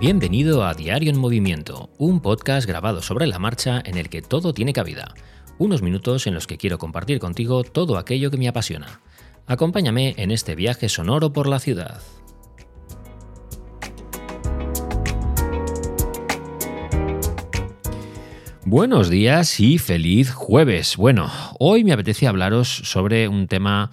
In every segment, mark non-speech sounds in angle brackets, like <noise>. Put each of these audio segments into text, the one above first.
Bienvenido a Diario en Movimiento, un podcast grabado sobre la marcha en el que todo tiene cabida. Unos minutos en los que quiero compartir contigo todo aquello que me apasiona. Acompáñame en este viaje sonoro por la ciudad. Buenos días y feliz jueves. Bueno, hoy me apetece hablaros sobre un tema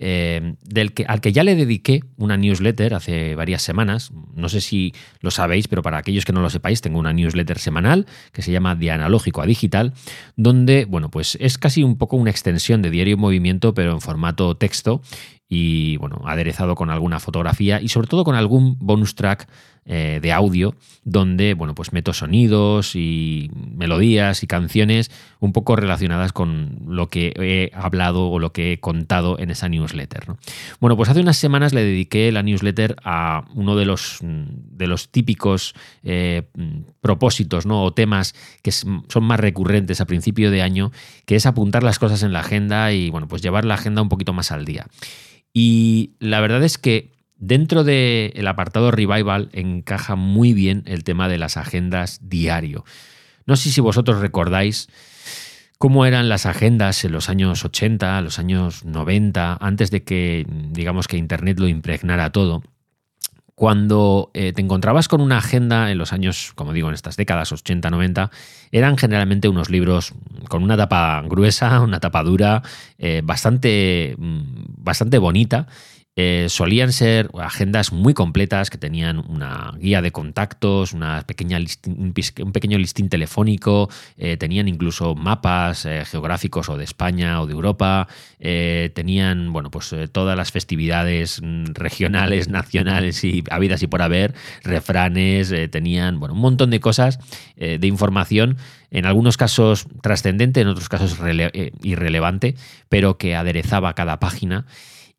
eh, del que, al que ya le dediqué una newsletter hace varias semanas. No sé si lo sabéis, pero para aquellos que no lo sepáis, tengo una newsletter semanal que se llama De Analógico a Digital, donde, bueno, pues es casi un poco una extensión de Diario Movimiento, pero en formato texto y bueno, aderezado con alguna fotografía y sobre todo con algún bonus track eh, de audio donde bueno, pues meto sonidos y melodías y canciones un poco relacionadas con lo que he hablado o lo que he contado en esa newsletter. Bueno, pues hace unas semanas le dediqué la newsletter a uno de los, de los típicos eh, propósitos ¿no? o temas que son más recurrentes a principio de año, que es apuntar las cosas en la agenda y bueno, pues llevar la agenda un poquito más al día. Y la verdad es que dentro del apartado Revival encaja muy bien el tema de las agendas diario. No sé si vosotros recordáis cómo eran las agendas en los años 80, los años 90, antes de que digamos que Internet lo impregnara todo. Cuando eh, te encontrabas con una agenda en los años, como digo, en estas décadas 80-90, eran generalmente unos libros con una tapa gruesa, una tapa dura, eh, bastante, mm, bastante bonita eh, solían ser agendas muy completas que tenían una guía de contactos, una pequeña un pequeño listín telefónico, eh, tenían incluso mapas eh, geográficos o de España o de Europa, tenían bueno, pues, todas las festividades mm, regionales, <laughs> nacionales y habidas y por haber, refranes, tenían bueno, un montón de cosas de información en algunos casos trascendente, en otros casos irrelevante, pero que aderezaba cada página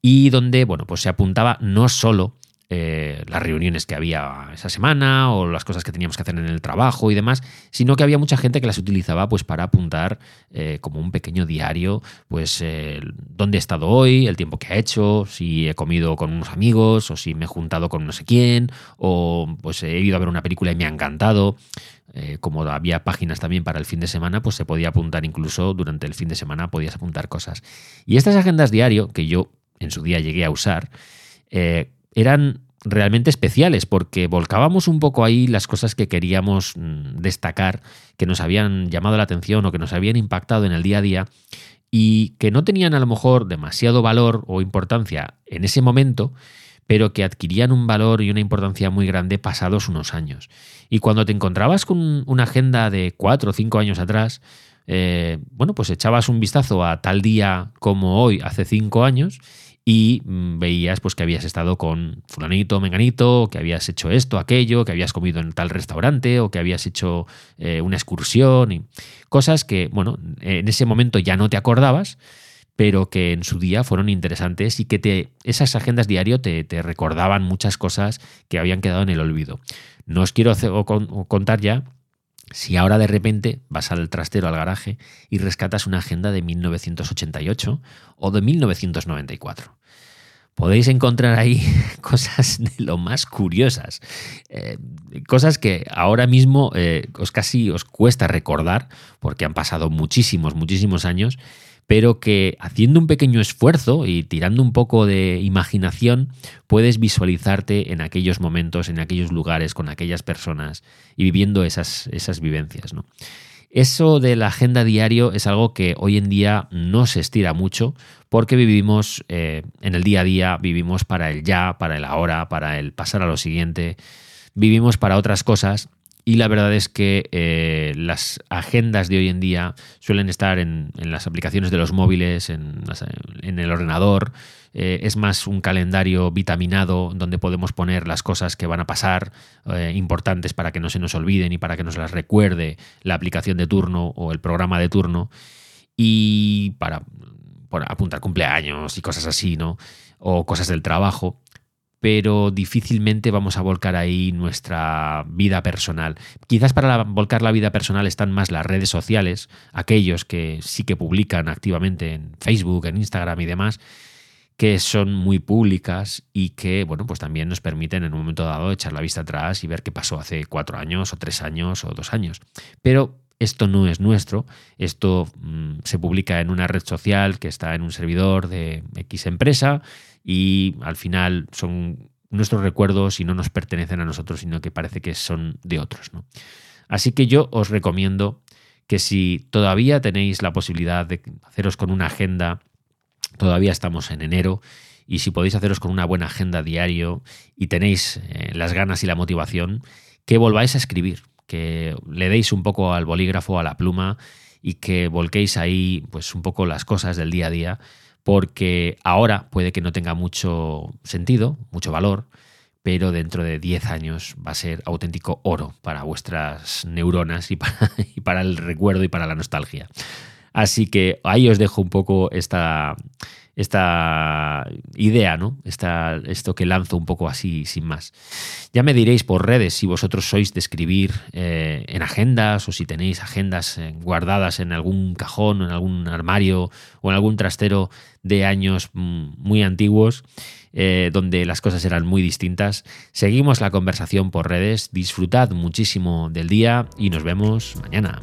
y donde, bueno, pues se apuntaba no solo eh, las reuniones que había esa semana o las cosas que teníamos que hacer en el trabajo y demás, sino que había mucha gente que las utilizaba pues para apuntar eh, como un pequeño diario, pues eh, dónde he estado hoy, el tiempo que ha hecho, si he comido con unos amigos o si me he juntado con no sé quién o pues he ido a ver una película y me ha encantado. como había páginas también para el fin de semana, pues se podía apuntar incluso durante el fin de semana, podías apuntar cosas. Y estas agendas diario, que yo en su día llegué a usar, eh, eran realmente especiales porque volcábamos un poco ahí las cosas que queríamos mm, destacar, que nos habían llamado la atención o que nos habían impactado en el día a día y que no tenían a lo mejor demasiado valor o importancia en ese momento, pero que adquirían un valor y una importancia muy grande pasados unos años. Y cuando te encontrabas con una agenda de cuatro o cinco años atrás, eh, bueno, pues echabas un vistazo a tal día como hoy, hace cinco años, y mm, veías pues que habías estado con fulanito, menganito, que habías hecho esto, aquello, que habías comido en tal restaurante o que habías hecho eh, una excursión y cosas que, bueno, en ese momento ya no te acordabas, pero que en su día fueron interesantes y que te, esas agendas diario te, te recordaban muchas cosas que habían quedado en el olvido. No os quiero contar ya si ahora de repente vas al trastero, al garaje, y rescatas una agenda de 1988 o de 1994 podéis encontrar ahí <laughs> cosas de lo más curiosas. Eh, cosas que ahora mismo eh, os casi os cuesta recordar, porque han pasado muchísimos, muchísimos años, pero que haciendo un pequeño esfuerzo y tirando un poco de imaginación, puedes visualizarte en aquellos momentos, en aquellos lugares, con aquellas personas y viviendo esas, esas vivencias. ¿no? Eso de la agenda diario es algo que hoy en día no se estira mucho porque vivimos eh, en el día a día, vivimos para el ya, para el ahora, para el pasar a lo siguiente, vivimos para otras cosas y la verdad es que eh, las agendas de hoy en día suelen estar en, las aplicaciones de los móviles, en, el ordenador, eh, es más un calendario vitaminado donde podemos poner las cosas que van a pasar eh, importantes para que no se nos olviden y para que nos las recuerde la aplicación de turno o el programa de turno. Y para, apuntar cumpleaños y cosas así, ¿no? O cosas del trabajo pero difícilmente vamos a volcar ahí nuestra vida personal. Quizás para volcar la vida personal están más las redes sociales, aquellos que sí que publican activamente en Facebook, en Instagram y demás, que son muy públicas y que, bueno, pues también nos permiten en un momento dado echar la vista atrás y ver qué pasó hace cuatro años o tres años o dos años. Pero esto no es nuestro, esto mm, se publica en una red social que está en un servidor de X empresa y al final son nuestros recuerdos y no nos pertenecen a nosotros, sino que parece que son de otros. ¿no? Así que yo os recomiendo que si todavía tenéis la posibilidad de haceros con una agenda Todavía estamos en enero y si podéis haceros con una buena agenda diario y tenéis eh, las ganas y la motivación, que volváis a escribir, que le deis un poco al bolígrafo, a la pluma y que volquéis ahí pues un poco las cosas del día a día, porque ahora puede que no tenga mucho sentido, mucho valor, pero dentro de 10 años va a ser auténtico oro para vuestras neuronas y para, <laughs> y para el recuerdo y para la nostalgia. Así que ahí os dejo un poco esta, esta idea, ¿no? Esta, esto que lanzo un poco así, sin más. Ya me diréis por redes si vosotros sois de escribir eh, en agendas o si tenéis agendas eh, guardadas en algún cajón, en algún armario o en algún trastero de años mm, muy antiguos. Eh, donde las cosas eran muy distintas. Seguimos la conversación por redes, disfrutad muchísimo del día y nos vemos mañana.